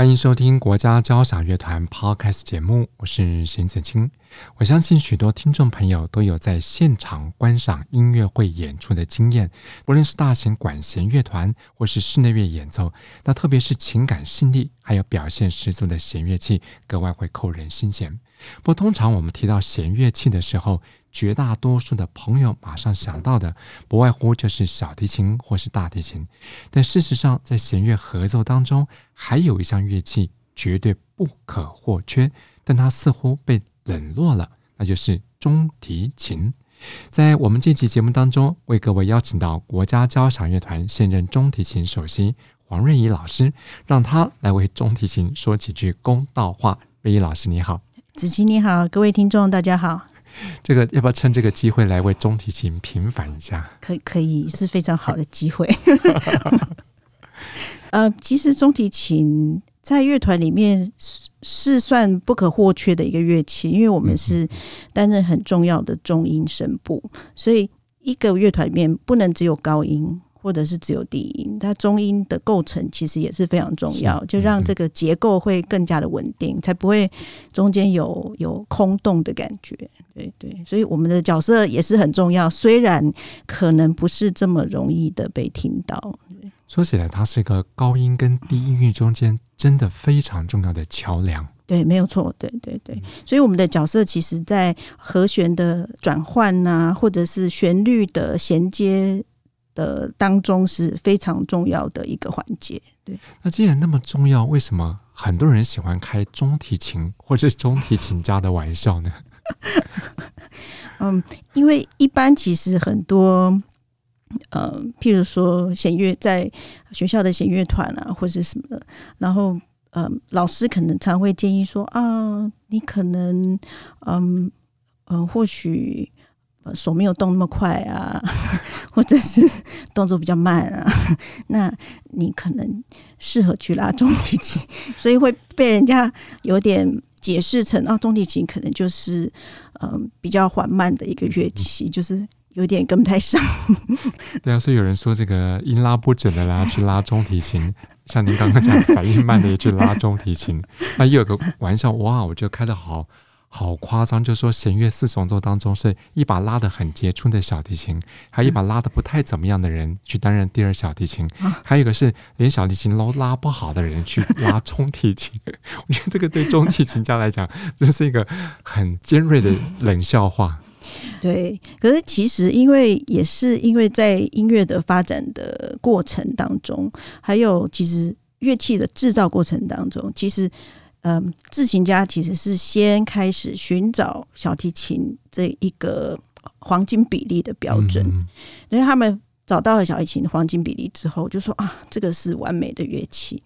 欢迎收听国家交响乐团 Podcast 节目，我是邢子清。我相信许多听众朋友都有在现场观赏音乐会演出的经验，不论是大型管弦乐团或是室内乐演奏，那特别是情感细腻还有表现十足的弦乐器，格外会扣人心弦。不过，通常我们提到弦乐器的时候，绝大多数的朋友马上想到的，不外乎就是小提琴或是大提琴。但事实上，在弦乐合奏当中，还有一项乐器绝对不可或缺，但它似乎被冷落了，那就是中提琴。在我们这期节目当中，为各位邀请到国家交响乐团现任中提琴首席黄瑞怡老师，让他来为中提琴说几句公道话。瑞怡老师，你好。子琪你好，各位听众大家好。这个要不要趁这个机会来为中提琴平反一下？可以可以，是非常好的机会。呃，其实中提琴在乐团里面是算不可或缺的一个乐器，因为我们是担任很重要的中音声部，所以一个乐团里面不能只有高音。或者是只有低音，它中音的构成其实也是非常重要，就让这个结构会更加的稳定，才不会中间有有空洞的感觉。对对，所以我们的角色也是很重要，虽然可能不是这么容易的被听到。说起来，它是一个高音跟低音域中间真的非常重要的桥梁。对，没有错。对对对，所以我们的角色其实在和弦的转换啊，或者是旋律的衔接。的当中是非常重要的一个环节。对，那既然那么重要，为什么很多人喜欢开中提琴或者中提琴家的玩笑呢？嗯，因为一般其实很多，呃，譬如说弦乐在学校的弦乐团啊，或者什么，然后，嗯、呃，老师可能常会建议说啊，你可能，嗯嗯、呃，或许。手没有动那么快啊，或者是 动作比较慢啊，那你可能适合去拉中提琴，所以会被人家有点解释成啊，中提琴可能就是嗯比较缓慢的一个乐器，就是有点跟不太上。对啊，所以有人说这个音拉不准的啦，去拉中提琴，像您刚刚讲反应慢的也去拉中提琴，那又有个玩笑哇，我觉得开得好。好夸张，就是说弦乐四重奏当中是一把拉得很杰出的小提琴，还有一把拉得不太怎么样的人去担任第二小提琴，还有一个是连小提琴都拉不好的人去拉中提琴。我觉得这个对中提琴家来讲，这是一个很尖锐的冷笑话。对，可是其实因为也是因为在音乐的发展的过程当中，还有其实乐器的制造过程当中，其实。嗯，制琴家其实是先开始寻找小提琴这一个黄金比例的标准，因为他们找到了小提琴黄金比例之后，就说啊，这个是完美的乐器。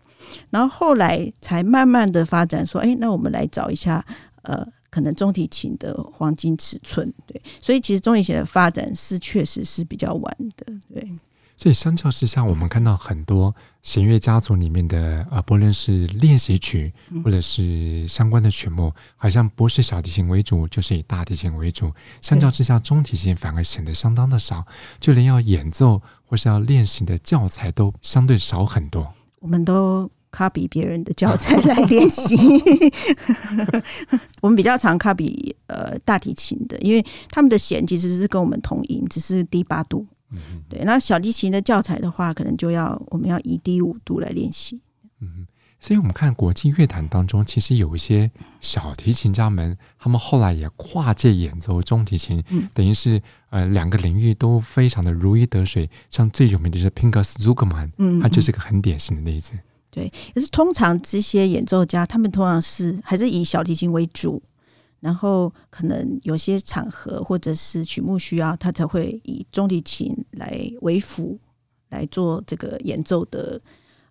然后后来才慢慢的发展，说，哎，那我们来找一下，呃，可能中提琴的黄金尺寸。对，所以其实中提琴的发展是确实是比较晚的，对。所以相较之下，我们看到很多弦乐家族里面的呃，不论是练习曲或者是相关的曲目，好像不是小提琴为主，就是以大提琴为主。相较之下，中提琴反而显得相当的少，就连要演奏或是要练习的教材都相对少很多。我们都 copy 别人的教材来练习，我们比较常 copy 呃大提琴的，因为他们的弦其实是跟我们同音，只是低八度。对，那小提琴的教材的话，可能就要我们要以低五度来练习。嗯，所以我们看国际乐坛当中，其实有一些小提琴家们，他们后来也跨界演奏中提琴，嗯、等于是呃两个领域都非常的如鱼得水。像最有名的就是 PINKUS ZUKERMAN，嗯，他就是个很典型的例子。对，可是通常这些演奏家，他们通常是还是以小提琴为主。然后可能有些场合或者是曲目需要，他才会以中提琴来为辅来做这个演奏的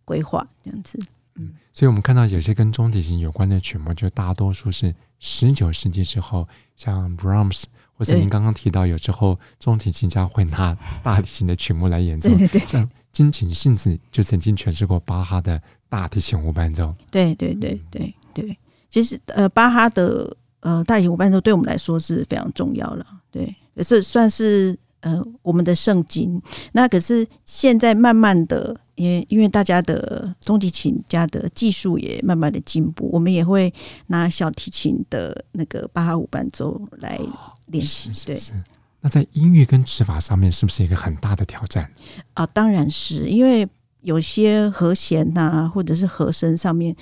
规划，这样子。嗯，所以我们看到有些跟中提琴有关的曲目，就大多数是十九世纪之后，像 Brahms 或者您刚刚提到，有时候中提琴家会拿大提琴的曲目来演奏。对对对，像金井幸子就曾经诠释过巴哈的大提琴无伴奏。对对对对对，其实呃，巴哈的呃大提琴伴奏对我们来说是非常重要了。对，也是算是。呃，我们的圣经，那可是现在慢慢的，也因为大家的中提琴家的技术也慢慢的进步，我们也会拿小提琴的那个巴哈无伴奏来练习。哦、是是是对，那在音乐跟指法上面，是不是一个很大的挑战？啊，当然是因为有些和弦呐、啊，或者是和声上面，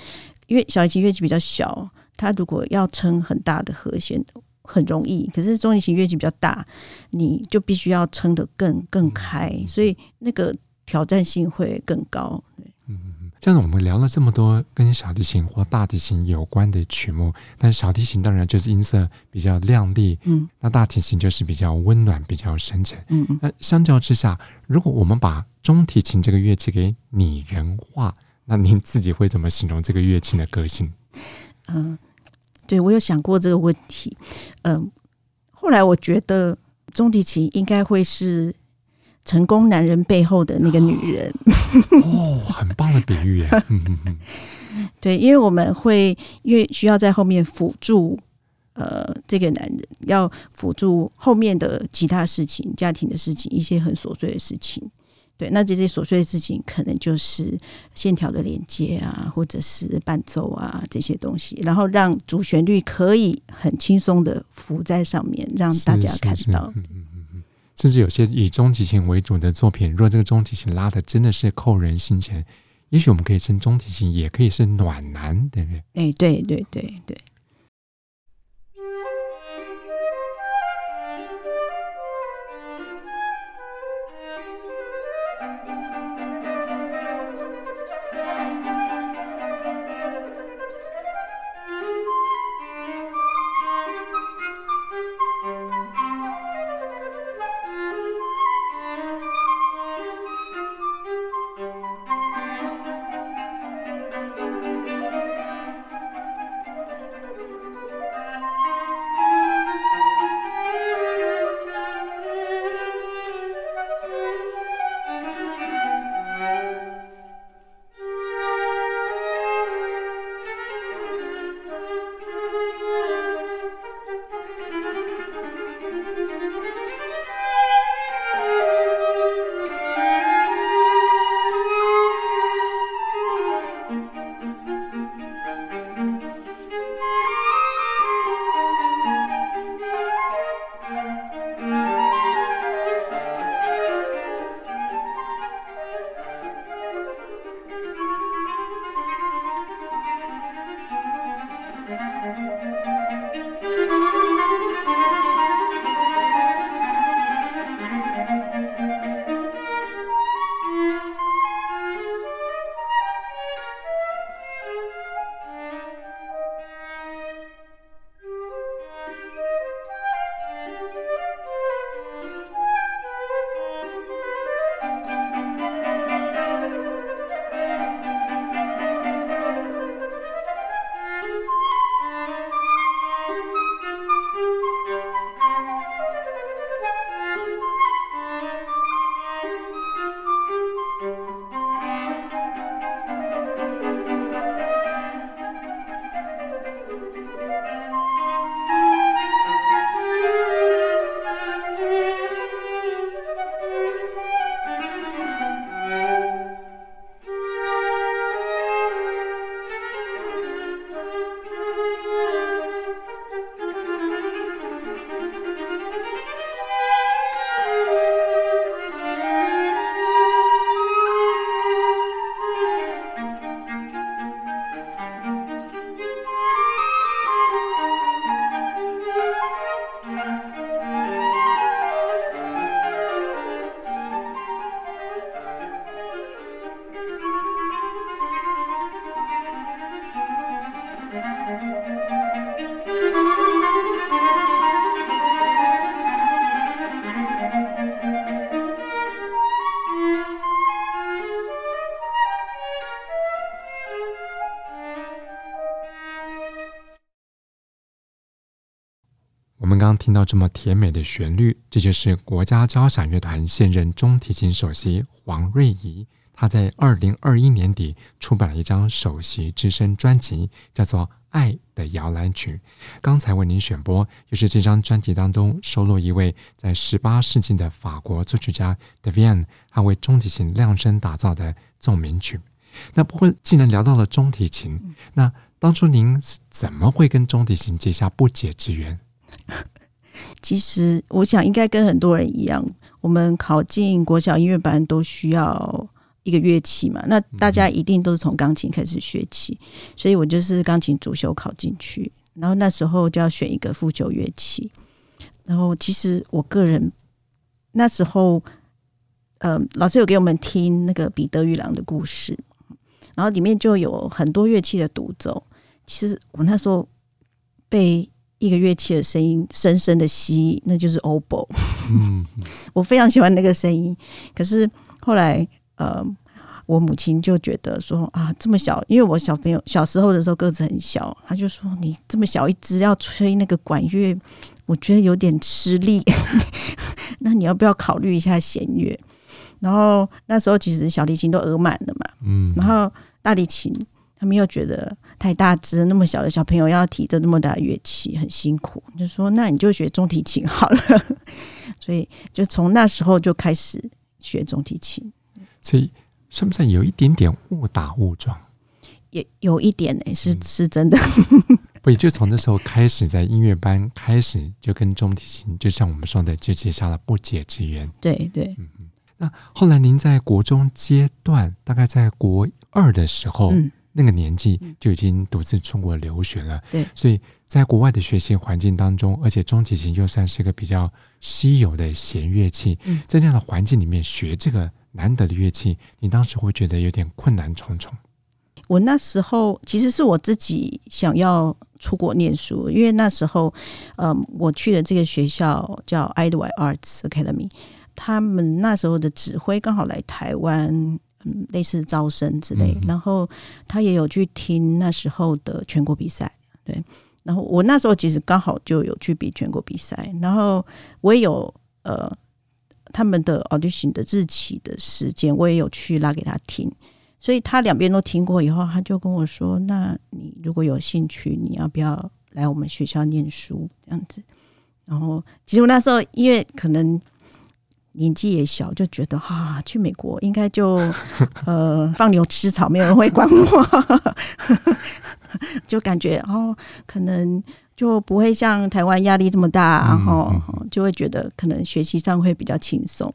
因为小提琴乐器比较小，它如果要撑很大的和弦。很容易，可是中提琴乐器比较大，你就必须要撑得更更开，所以那个挑战性会更高。嗯嗯，这样我们聊了这么多跟小提琴或大提琴有关的曲目，但小提琴当然就是音色比较亮丽，嗯，那大提琴就是比较温暖、比较深沉，嗯嗯。那相较之下，如果我们把中提琴这个乐器给拟人化，那您自己会怎么形容这个乐器的个性？嗯。对，我有想过这个问题，嗯，后来我觉得中提琴应该会是成功男人背后的那个女人。哦，很棒的比喻耶！对，因为我们会因为需要在后面辅助，呃，这个男人要辅助后面的其他事情、家庭的事情、一些很琐碎的事情。对，那这些琐碎的事情，可能就是线条的连接啊，或者是伴奏啊这些东西，然后让主旋律可以很轻松的浮在上面，让大家看到。嗯嗯嗯。甚至有些以中提琴为主的作品，如果这个中提琴拉的真的是扣人心弦，也许我们可以称中提琴也可以是暖男，对不对？哎，对对对对。听到这么甜美的旋律，这就是国家交响乐团现任中提琴首席黄瑞仪。他在二零二一年底出版了一张首席之声专辑，叫做《爱的摇篮曲》。刚才为您选播，就是这张专辑当中收录一位在十八世纪的法国作曲家 Devienne，他为中提琴量身打造的奏鸣曲。那不过，既然聊到了中提琴，那当初您怎么会跟中提琴结下不解之缘？其实，我想应该跟很多人一样，我们考进国小音乐班都需要。一个乐器嘛，那大家一定都是从钢琴开始学起，嗯、所以我就是钢琴主修考进去，然后那时候就要选一个副修乐器，然后其实我个人那时候，呃，老师有给我们听那个彼得与狼的故事，然后里面就有很多乐器的独奏，其实我那时候被一个乐器的声音深深的吸引，那就是 oboe，嗯，我非常喜欢那个声音，可是后来。呃，我母亲就觉得说啊，这么小，因为我小朋友小时候的时候个子很小，她就说你这么小一只要吹那个管乐，我觉得有点吃力。那你要不要考虑一下弦乐？然后那时候其实小提琴都额满了嘛，嗯，然后大提琴他们又觉得太大只，那么小的小朋友要提着那么大的乐器很辛苦，就说那你就学中提琴好了。所以就从那时候就开始学中提琴。所以，算不算有一点点误打误撞？也有一点呢、欸，是是真的。不，也就从那时候开始，在音乐班开始就跟中提琴，就像我们说的，就结下了不解之缘。对对，嗯嗯。那后来您在国中阶段，大概在国二的时候，嗯、那个年纪就已经独自出国留学了。对，所以在国外的学习环境当中，而且中提琴就算是一个比较稀有的弦乐器，嗯、在这样的环境里面学这个。难得的乐器，你当时会觉得有点困难重重。我那时候其实是我自己想要出国念书，因为那时候，嗯，我去的这个学校叫 Idlewild Arts Academy，他们那时候的指挥刚好来台湾，嗯，类似招生之类，嗯、然后他也有去听那时候的全国比赛，对，然后我那时候其实刚好就有去比全国比赛，然后我也有呃。他们的 audition 的日期的时间，我也有去拉给他听，所以他两边都听过以后，他就跟我说：“那你如果有兴趣，你要不要来我们学校念书？”这样子。然后，其实我那时候因为可能年纪也小，就觉得哈、啊，去美国应该就 呃放牛吃草，没有人会管我，就感觉哦，可能。就不会像台湾压力这么大，然后就会觉得可能学习上会比较轻松。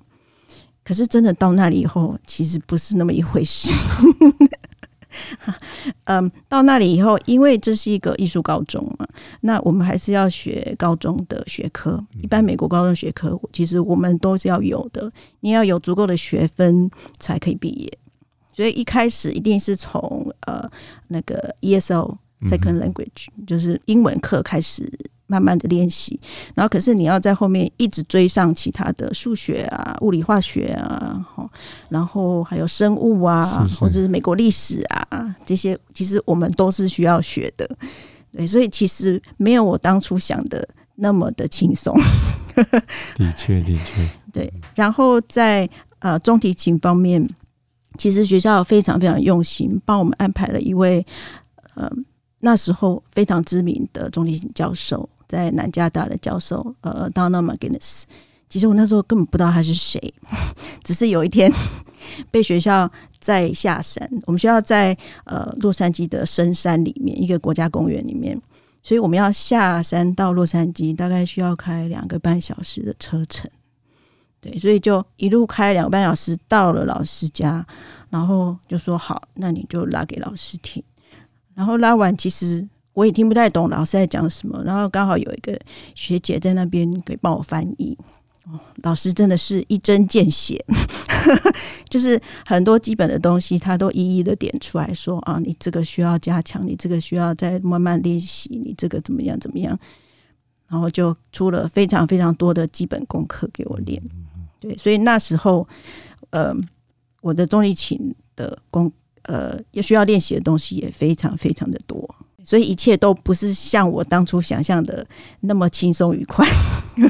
可是真的到那里以后，其实不是那么一回事。嗯，到那里以后，因为这是一个艺术高中嘛，那我们还是要学高中的学科。一般美国高中学科，其实我们都是要有的，你要有足够的学分才可以毕业。所以一开始一定是从呃那个 ESO。Second language 就是英文课开始慢慢的练习，然后可是你要在后面一直追上其他的数学啊、物理化学啊，然后还有生物啊，是是或者是美国历史啊这些，其实我们都是需要学的。对，所以其实没有我当初想的那么的轻松。的确，的确，对。然后在呃中提琴方面，其实学校非常非常用心，帮我们安排了一位呃。那时候非常知名的中提琴教授，在南加大的教授，呃，Donald McGinness，。其实我那时候根本不知道他是谁，只是有一天被学校在下山，我们学校在呃洛杉矶的深山里面一个国家公园里面，所以我们要下山到洛杉矶，大概需要开两个半小时的车程。对，所以就一路开两个半小时到了老师家，然后就说好，那你就拉给老师听。然后拉完，其实我也听不太懂老师在讲什么。然后刚好有一个学姐在那边给帮我翻译。哦，老师真的是一针见血，就是很多基本的东西，他都一一的点出来说啊，你这个需要加强，你这个需要再慢慢练习，你这个怎么样怎么样。然后就出了非常非常多的基本功课给我练。对，所以那时候，呃，我的中提琴的功。呃，也需要练习的东西也非常非常的多，所以一切都不是像我当初想象的那么轻松愉快。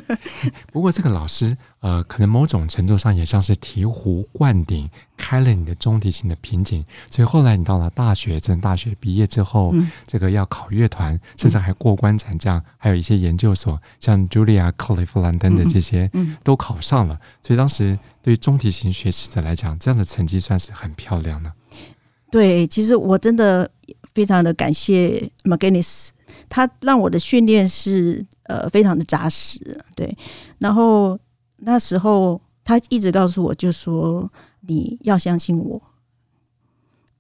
不过这个老师，呃，可能某种程度上也像是醍醐灌顶，开了你的中提琴的瓶颈。所以后来你到了大学，在大学毕业之后，嗯、这个要考乐团，甚至还过关斩将，嗯、还有一些研究所，像茱莉亚·克利夫兰登的这些，都考上了。所以当时对于中提琴学习者来讲，这样的成绩算是很漂亮的。对，其实我真的非常的感谢 McGinnis，他让我的训练是呃非常的扎实。对，然后那时候他一直告诉我，就说你要相信我，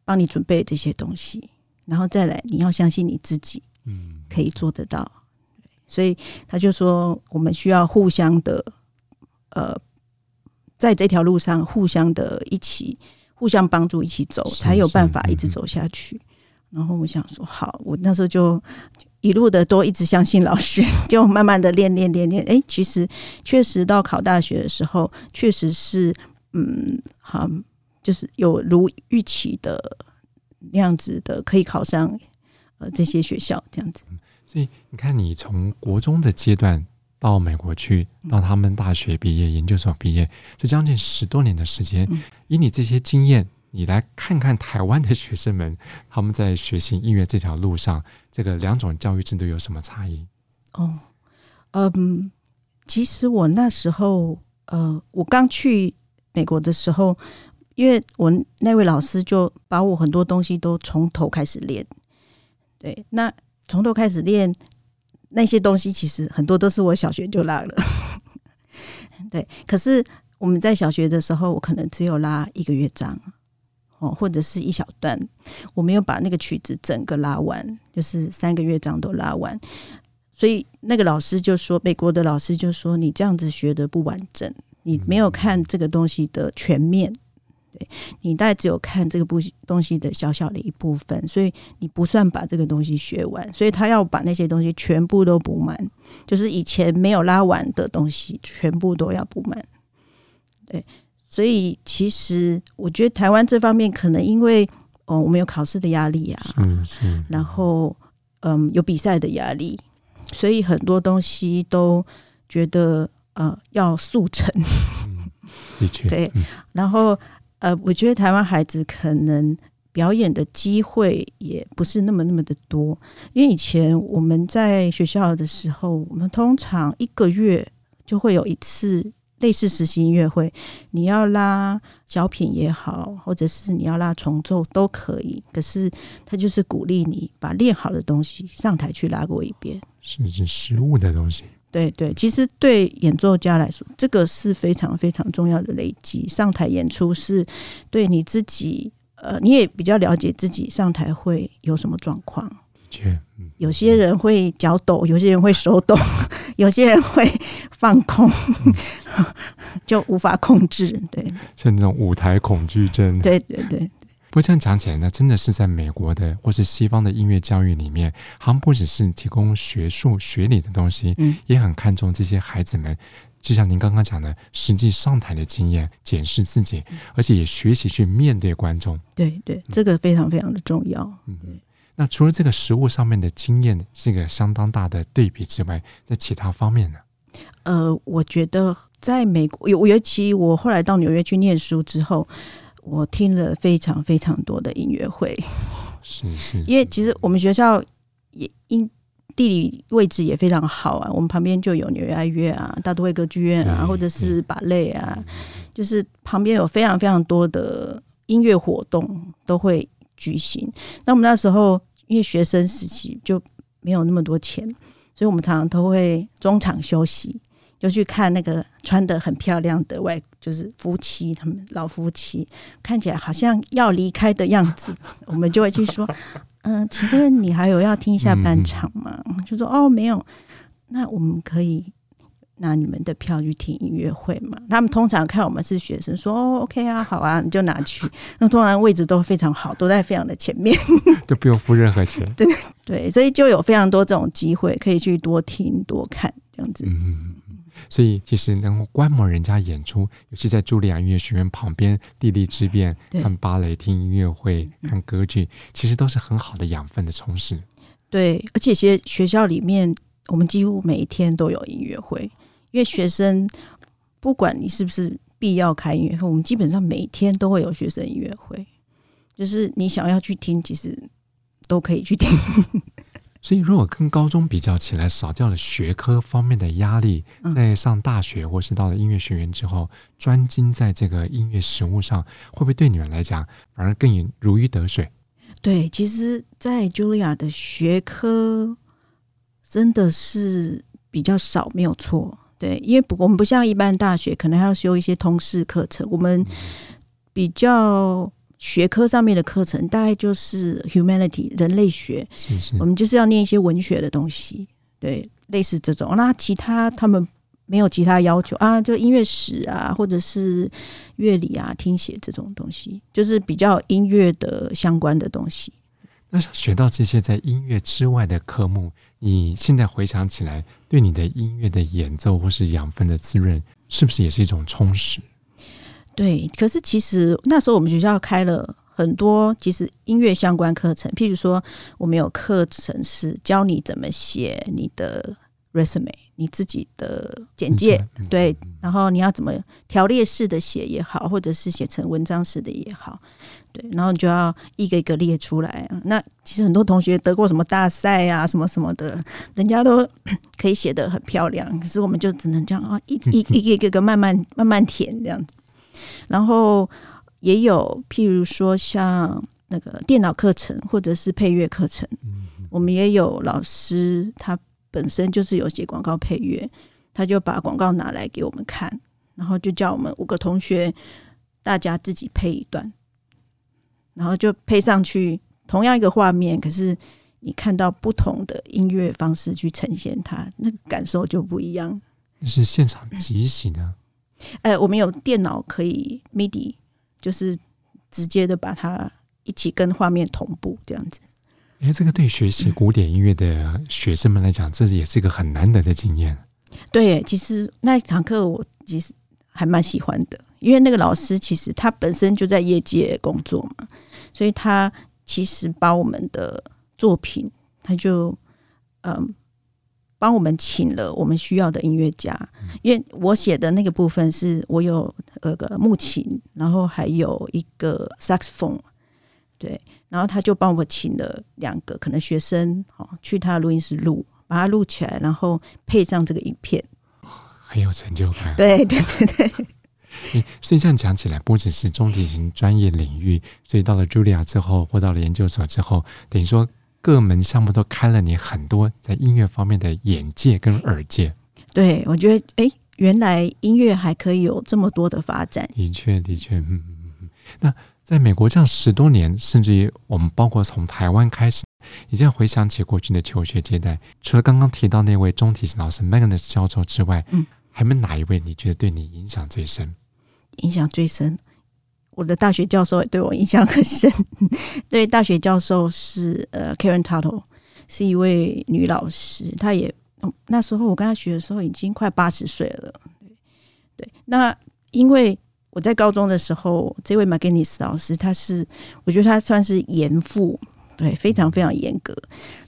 帮你准备这些东西，然后再来你要相信你自己，嗯，可以做得到。所以他就说我们需要互相的，呃，在这条路上互相的一起。互相帮助，一起走，才有办法一直走下去。然后我想说，好，我那时候就一路的都一直相信老师，就慢慢的练练练练。哎，其实确实到考大学的时候，确实是嗯，好，就是有如预期的那样子的，可以考上呃这些学校这样子。所以你看，你从国中的阶段。到美国去，到他们大学毕业、研究所毕业，这将近十多年的时间。以你这些经验，你来看看台湾的学生们，他们在学习音乐这条路上，这个两种教育制度有什么差异？哦，嗯，其实我那时候，呃，我刚去美国的时候，因为我那位老师就把我很多东西都从头开始练。对，那从头开始练。那些东西其实很多都是我小学就拉了，对。可是我们在小学的时候，我可能只有拉一个乐章，哦，或者是一小段，我没有把那个曲子整个拉完，就是三个乐章都拉完。所以那个老师就说，美国的老师就说，你这样子学的不完整，你没有看这个东西的全面。对你大概只有看这个部东西的小小的一部分，所以你不算把这个东西学完。所以他要把那些东西全部都补满，就是以前没有拉完的东西全部都要补满。对，所以其实我觉得台湾这方面可能因为哦，我们有考试的压力啊，是是，然后嗯，有比赛的压力，所以很多东西都觉得呃要速成。嗯，的确，对，然后。呃，我觉得台湾孩子可能表演的机会也不是那么那么的多，因为以前我们在学校的时候，我们通常一个月就会有一次类似实习音乐会，你要拉小品也好，或者是你要拉重奏都可以。可是他就是鼓励你把练好的东西上台去拉过一遍，是是实物的东西。对对，其实对演奏家来说，这个是非常非常重要的累积。上台演出是对你自己，呃，你也比较了解自己上台会有什么状况。确，有些人会脚抖，有些人会手抖，有些人会放空，嗯、就无法控制。对，像那种舞台恐惧症。对对对。不过这样讲起来呢，真的是在美国的或是西方的音乐教育里面，他们不只是提供学术学理的东西，嗯，也很看重这些孩子们，就像您刚刚讲的，实际上台的经验，检视自己，而且也学习去面对观众。对对，这个非常非常的重要。嗯，那除了这个食物上面的经验是一个相当大的对比之外，在其他方面呢？呃，我觉得在美国，尤尤其我后来到纽约去念书之后。我听了非常非常多的音乐会，是 是，因为其实我们学校也因地理位置也非常好啊，我们旁边就有纽约爱乐啊、大都会歌剧院啊，或者是芭蕾啊，就是旁边有非常非常多的音乐活动都会举行。那我们那时候因为学生时期就没有那么多钱，所以我们常常都会中场休息。就去看那个穿的很漂亮的外，就是夫妻，他们老夫妻看起来好像要离开的样子，我们就会去说：“嗯、呃，请问你还有要听下半场吗？”嗯、就说：“哦，没有。”那我们可以拿你们的票去听音乐会嘛？他们通常看我们是学生，说：“哦，OK 啊，好啊，你就拿去。”那通常位置都非常好，都在非常的前面，都不用付任何钱。对对，所以就有非常多这种机会可以去多听多看这样子。嗯。所以，其实能够观摩人家演出，尤其在茱莉亚音乐学院旁边，地利之便，看芭蕾、听音乐会、看歌剧，其实都是很好的养分的充实。对，而且其实学校里面，我们几乎每一天都有音乐会，因为学生不管你是不是必要开音乐会，我们基本上每天都会有学生音乐会，就是你想要去听，其实都可以去听。所以，如果跟高中比较起来，少掉了学科方面的压力，在上大学或是到了音乐学院之后，专精在这个音乐实务上，会不会对你们来讲反而更如鱼得水？对，其实，在 Julia 的学科真的是比较少，没有错。对，因为不，我们不像一般大学，可能还要修一些通识课程。我们比较学科上面的课程，大概就是 humanity 人类学，是是，我们就是要念一些文学的东西，对，类似这种。那其他他们。没有其他要求啊，就音乐史啊，或者是乐理啊、听写这种东西，就是比较音乐的相关的东西。那学到这些在音乐之外的科目，你现在回想起来，对你的音乐的演奏或是养分的滋润，是不是也是一种充实？对，可是其实那时候我们学校开了很多其实音乐相关课程，譬如说我们有课程是教你怎么写你的 resume。你自己的简介，对，然后你要怎么条列式的写也好，或者是写成文章式的也好，对，然后你就要一个一个列出来。那其实很多同学得过什么大赛啊，什么什么的，人家都 可以写得很漂亮，可是我们就只能这样啊，一一一个一个慢慢慢慢填这样子。然后也有譬如说像那个电脑课程或者是配乐课程，我们也有老师他。本身就是有写广告配乐，他就把广告拿来给我们看，然后就叫我们五个同学大家自己配一段，然后就配上去同样一个画面，可是你看到不同的音乐方式去呈现它，那个感受就不一样。是现场即兴啊？哎、呃，我们有电脑可以 MIDI，就是直接的把它一起跟画面同步这样子。哎，这个对学习古典音乐的学生们来讲，这也是一个很难得的经验。对，其实那一堂课我其实还蛮喜欢的，因为那个老师其实他本身就在业界工作嘛，所以他其实把我们的作品，他就嗯帮我们请了我们需要的音乐家，因为我写的那个部分是我有那个木琴，然后还有一个 saxphone，对。然后他就帮我请了两个可能学生，哦去他的录音室录，把它录起来，然后配上这个影片，很有成就感。对对对对。所以这样讲起来，不只是中提琴专业领域，所以到了 Julia 之后，或到了研究所之后，等于说各门项目都开了你很多在音乐方面的眼界跟耳界。对，我觉得，哎，原来音乐还可以有这么多的发展。的确，的确，嗯嗯嗯。那。在美国这样十多年，甚至于我们包括从台湾开始，已经回想起过去的求学阶段，除了刚刚提到那位中提琴老师 Magnus 教授之外，嗯，还有没有哪一位你觉得对你影响最深？影响最深，我的大学教授也对我印象很深。对，大学教授是呃 Karen Tuttle，是一位女老师，她也那时候我跟她学的时候已经快八十岁了。对，那因为。我在高中的时候，这位 McGinnis 老师，他是我觉得他算是严父，对，非常非常严格。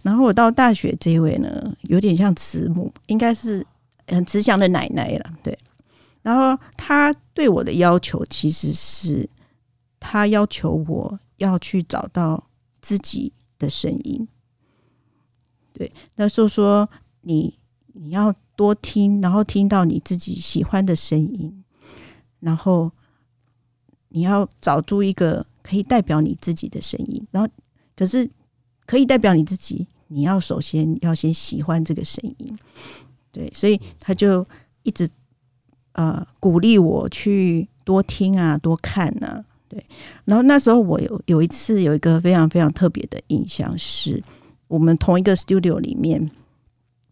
然后我到大学这位呢，有点像慈母，应该是很慈祥的奶奶了，对。然后他对我的要求，其实是他要求我要去找到自己的声音，对。那时候说你你要多听，然后听到你自己喜欢的声音，然后。你要找出一个可以代表你自己的声音，然后可是可以代表你自己，你要首先要先喜欢这个声音，对，所以他就一直呃鼓励我去多听啊，多看啊，对。然后那时候我有有一次有一个非常非常特别的印象是，我们同一个 studio 里面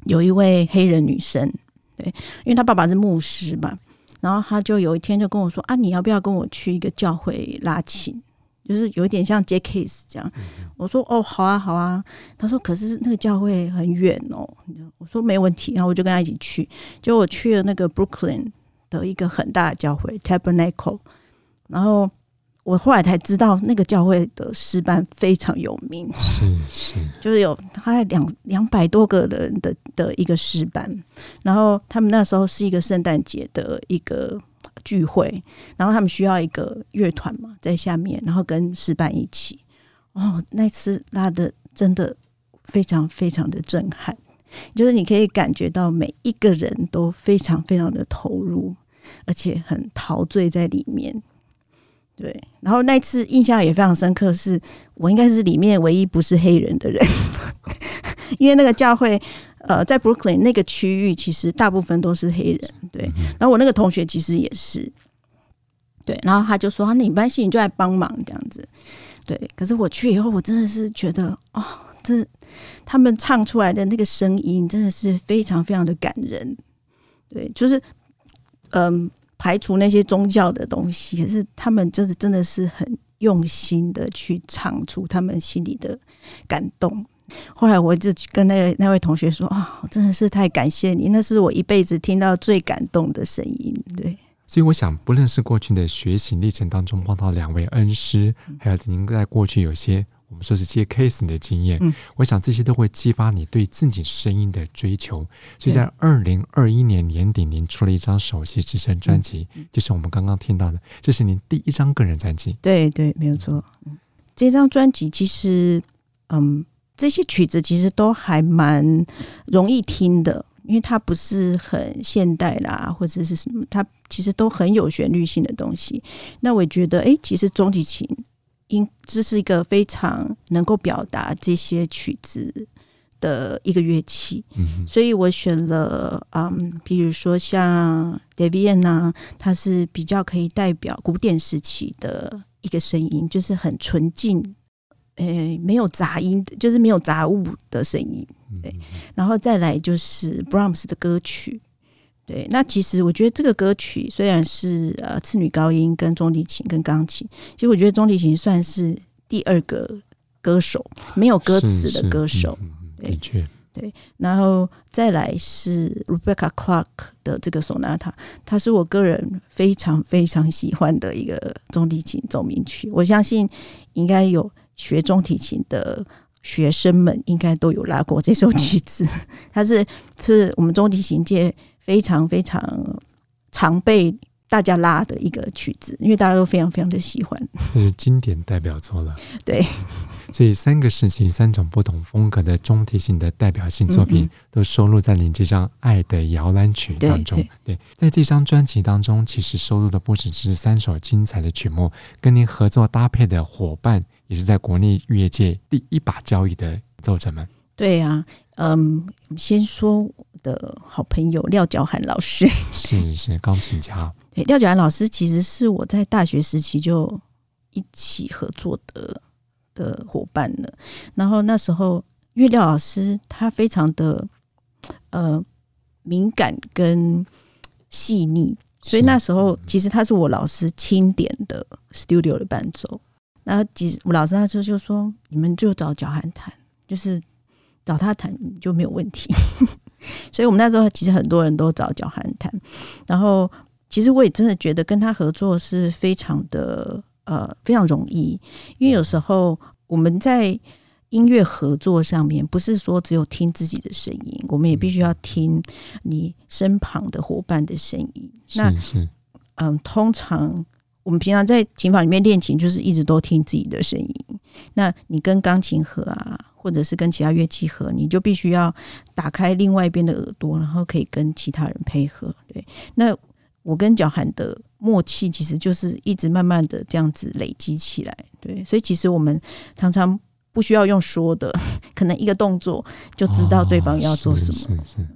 有一位黑人女生，对，因为她爸爸是牧师嘛。然后她就有一天就跟我说：“啊，你要不要跟我去一个教会拉琴？就是有一点像 J case 这样。”我说：“哦，好啊，好啊。”他说：“可是那个教会很远哦。”我说：“没问题。”然后我就跟他一起去。结果我去了那个 Brooklyn 的一个很大的教会 Tabernacle。然后我后来才知道，那个教会的诗班非常有名，是是，就是有大概两两百多个人的的一个诗班，然后他们那时候是一个圣诞节的一个聚会，然后他们需要一个乐团嘛，在下面，然后跟诗班一起，哦，那次拉的真的非常非常的震撼，就是你可以感觉到每一个人都非常非常的投入，而且很陶醉在里面。对，然后那次印象也非常深刻是，是我应该是里面唯一不是黑人的人，因为那个教会，呃，在 Brooklyn 那个区域，其实大部分都是黑人。对，然后我那个同学其实也是，对，然后他就说：“那你班系你就来帮忙这样子。”对，可是我去以后，我真的是觉得，哦，这他们唱出来的那个声音真的是非常非常的感人。对，就是，嗯。排除那些宗教的东西，可是他们就是真的是很用心的去唱出他们心里的感动。后来我一直跟那个那位同学说：“啊，真的是太感谢你，那是我一辈子听到最感动的声音。”对，所以我想，不论是过去的学习历程当中碰到两位恩师，还有您在过去有些。我们说是接 case 你的经验，嗯，我想这些都会激发你对自己声音的追求。所以在二零二一年年底，您出了一张首席之声专辑，嗯，就是我们刚刚听到的，这是您第一张个人专辑。对对，没有错。这张专辑其实，嗯，这些曲子其实都还蛮容易听的，因为它不是很现代啦，或者是什么，它其实都很有旋律性的东西。那我觉得，哎，其实中提琴。因这是一个非常能够表达这些曲子的一个乐器，嗯，所以我选了，嗯，比如说像 Davian 呢，它是比较可以代表古典时期的一个声音，就是很纯净，诶，没有杂音，就是没有杂物的声音，对，然后再来就是 Brahms 的歌曲。对，那其实我觉得这个歌曲虽然是呃次女高音跟中提琴跟钢琴，其实我觉得中提琴算是第二个歌手，没有歌词的歌手。的确，对，然后再来是 Rebecca Clark 的这个 Sonata，它是我个人非常非常喜欢的一个中提琴奏鸣曲。我相信应该有学中提琴的学生们应该都有拉过这首曲子，它是是我们中提琴界。非常非常常被大家拉的一个曲子，因为大家都非常非常的喜欢，这是经典代表作了。对，所以三个时期、三种不同风格的中提琴的代表性作品，都收录在您这张《爱的摇篮曲》当中。对，对，在这张专辑当中，其实收录的不只是三首精彩的曲目，跟您合作搭配的伙伴，也是在国内乐界第一把交椅的演奏者们。对呀、啊，嗯，先说我的好朋友廖角涵老师，是是钢琴家。对，廖角涵老师其实是我在大学时期就一起合作的的伙伴了。然后那时候，因为廖老师他非常的呃敏感跟细腻，所以那时候其实他是我老师钦点的 studio 的伴奏。那其实我老师那时候就说：“你们就找角涵谈，就是。”找他谈就没有问题，所以我们那时候其实很多人都找角涵谈，然后其实我也真的觉得跟他合作是非常的呃非常容易，因为有时候我们在音乐合作上面不是说只有听自己的声音，我们也必须要听你身旁的伙伴的声音。那嗯，通常我们平常在琴房里面练琴，就是一直都听自己的声音。那你跟钢琴合啊？或者是跟其他乐器合，你就必须要打开另外一边的耳朵，然后可以跟其他人配合。对，那我跟角涵的默契其实就是一直慢慢的这样子累积起来。对，所以其实我们常常不需要用说的，可能一个动作就知道对方要做什么。哦，是是是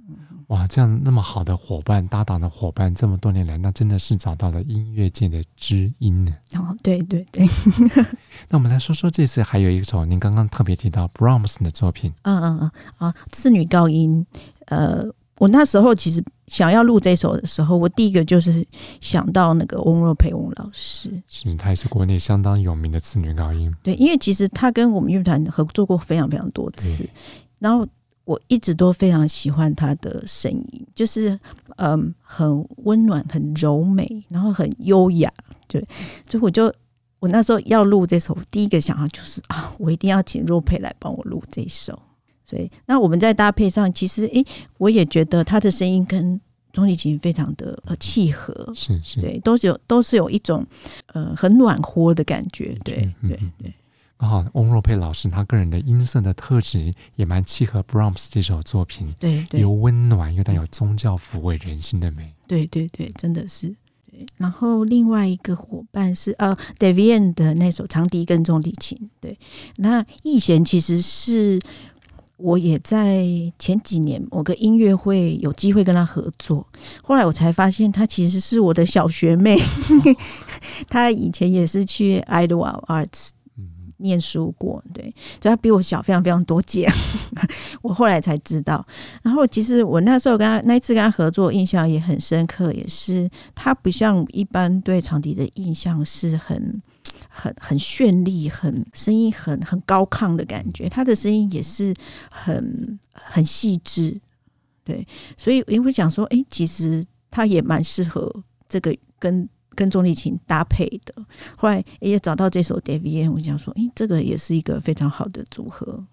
哇，这样那么好的伙伴搭档的伙伴，这么多年来，那真的是找到了音乐界的知音呢。哦，对对对。那我们来说说这次还有一首您刚刚特别提到 Brahms 的作品。嗯嗯嗯啊，次女高音。呃，我那时候其实想要录这首的时候，我第一个就是想到那个翁若培翁老师。是，他也是国内相当有名的次女高音。对，因为其实他跟我们乐团合作过非常非常多次，然后。我一直都非常喜欢他的声音，就是嗯，很温暖、很柔美，然后很优雅。对，所以我就我那时候要录这首，第一个想法就是啊，我一定要请若佩来帮我录这首。所以，那我们在搭配上，其实诶、欸，我也觉得他的声音跟钟丽琴非常的呃契合，是是，对，都是有都是有一种呃很暖和的感觉，对对对。刚好翁若佩老师他个人的音色的特质也蛮契合 Brahms 这首作品，对，对，又温暖又带有宗教抚慰人心的美，对对对，真的是。对，然后另外一个伙伴是呃 Devienne 的那首长笛跟中提琴，对，那易贤其实是。我也在前几年某个音乐会有机会跟他合作，后来我才发现他其实是我的小学妹，他以前也是去 Idlewild Arts 念书过，对，就他比我小非常非常多届，我后来才知道。然后其实我那时候跟他那一次跟他合作，印象也很深刻，也是他不像一般对长笛的印象是很。很很绚丽，很声音很很高亢的感觉，他的声音也是很很细致，对，所以因为讲说，哎、其实他也蛮适合这个跟跟钟丽琴搭配的。后来也找到这首 Devienne，我想说，哎、欸，这个也是一个非常好的组合，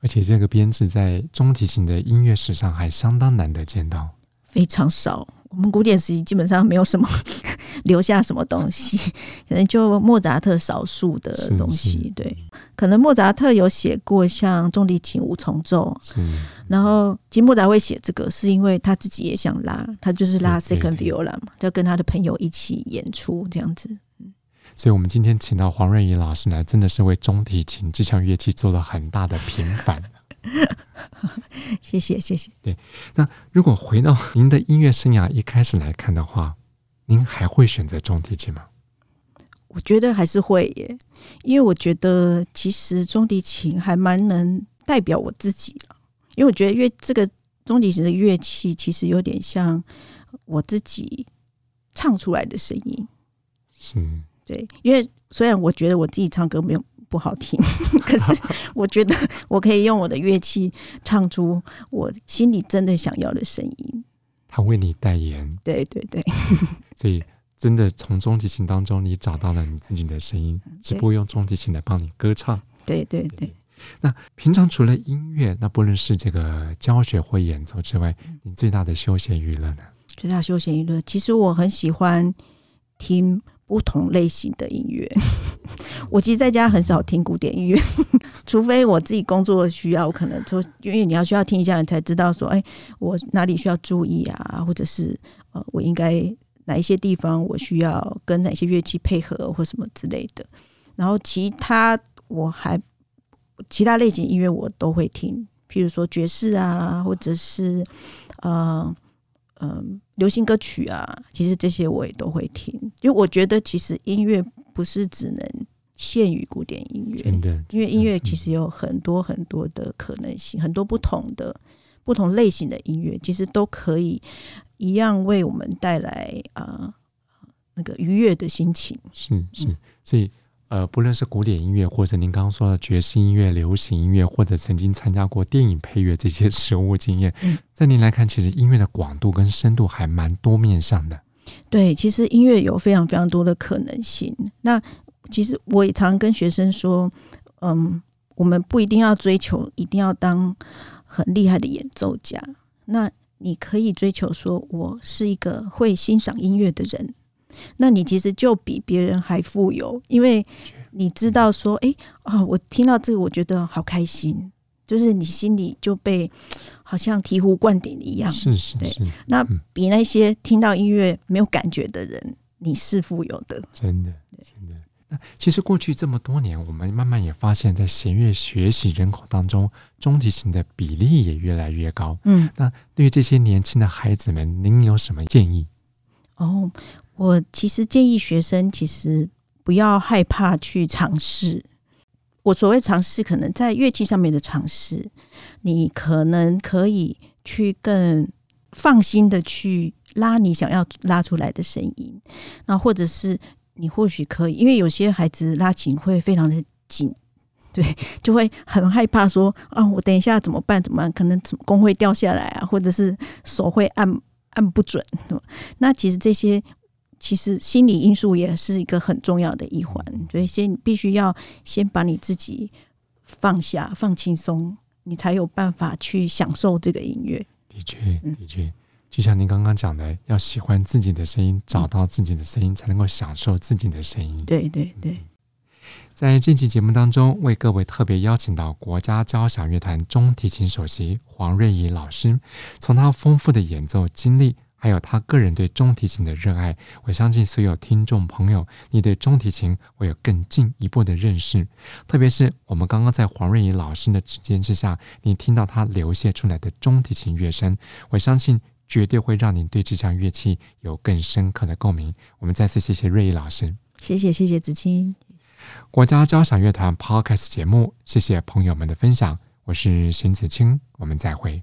而且这个编制在中提琴的音乐史上还相当难得见到，非常少。我们古典时期基本上没有什么 留下什么东西，可能就莫扎特少数的东西。对，可能莫扎特有写过像中提琴五重奏，然后其实莫扎会写这个，是因为他自己也想拉，他就是拉 second viola 嘛，就跟他的朋友一起演出这样子。所以，我们今天请到黄瑞仪老师呢，真的是为中提琴这项乐器做了很大的平反。谢谢谢谢。对，那如果回到 您的音乐生涯一开始来看的话，您还会选择中提琴吗？我觉得还是会耶，因为我觉得其实中提琴还蛮能代表我自己，因为我觉得乐这个中提琴的乐器其实有点像我自己唱出来的声音。是，对，因为虽然我觉得我自己唱歌没有。不好听，可是我觉得我可以用我的乐器唱出我心里真的想要的声音。他为你代言，对对 对，所以真的从中提琴当中，你找到了你自己的声音，只不过用中提琴来帮你歌唱。对对对，对。那平常除了音乐，那不论是这个教学或演奏之外，你最大的休闲娱乐呢？最大休闲娱乐，其实我很喜欢听。不同类型的音乐，我其实在家很少听古典音乐，除非我自己工作需要，我可能就因为你要需要听一下，你才知道说，哎，我哪里需要注意啊，或者是呃，我应该哪一些地方我需要跟哪些乐器配合或什么之类的。然后其他我还其他类型音乐我都会听，譬如说爵士啊，或者是呃。嗯，流行歌曲啊，其实这些我也都会听，因为我觉得其实音乐不是只能限于古典音乐，真的，因为音乐其实有很多很多的可能性，很多不同的不同类型的音乐，其实都可以一样为我们带来啊、呃、那个愉悦的心情。是是，所以。呃，不论是古典音乐，或者您刚刚说的爵士音乐、流行音乐，或者曾经参加过电影配乐这些 实物经验，在您来看，其实音乐的广度跟深度还蛮多面向的。对，其实音乐有非常非常多的可能性。那其实我也常跟学生说，嗯，我们不一定要追求一定要当很厉害的演奏家，那你可以追求说我是一个会欣赏音乐的人。那你其实就比别人还富有，因为你知道说，哎、欸、啊、哦，我听到这个，我觉得好开心，就是你心里就被好像醍醐灌顶一样。是是是。对，那比那些听到音乐没有感觉的人，你是富有的。真的，真的。那其实过去这么多年，我们慢慢也发现，在弦乐学习人口当中，中提琴的比例也越来越高。嗯，那对于这些年轻的孩子们，您有什么建议？哦。我其实建议学生，其实不要害怕去尝试。我所谓尝试，可能在乐器上面的尝试，你可能可以去更放心的去拉你想要拉出来的声音。那或者是你或许可以，因为有些孩子拉琴会非常的紧，对，就会很害怕说啊，我等一下怎么办？怎么办？可能弓会掉下来啊，或者是手会按按不准。那其实这些。其实心理因素也是一个很重要的一环，所以先必须要先把你自己放下、放轻松，你才有办法去享受这个音乐。的确，的确，就像您刚刚讲的，要喜欢自己的声音，找到自己的声音，才能够享受自己的声音。对对对。在这期节目当中，为各位特别邀请到国家交响乐团中提琴首席黄瑞怡老师，从他丰富的演奏经历，还有他个人对中提琴的热爱，我相信所有听众朋友，你对中提琴会有更进一步的认识。特别是我们刚刚在黄瑞怡老师的指尖之下，你听到他流泻出来的中提琴乐声，我相信绝对会让你对这项乐器有更深刻的共鸣。我们再次谢谢瑞怡老师，谢谢谢谢子清。国家交响乐团 Podcast 节目，谢谢朋友们的分享，我是邢子清，我们再会。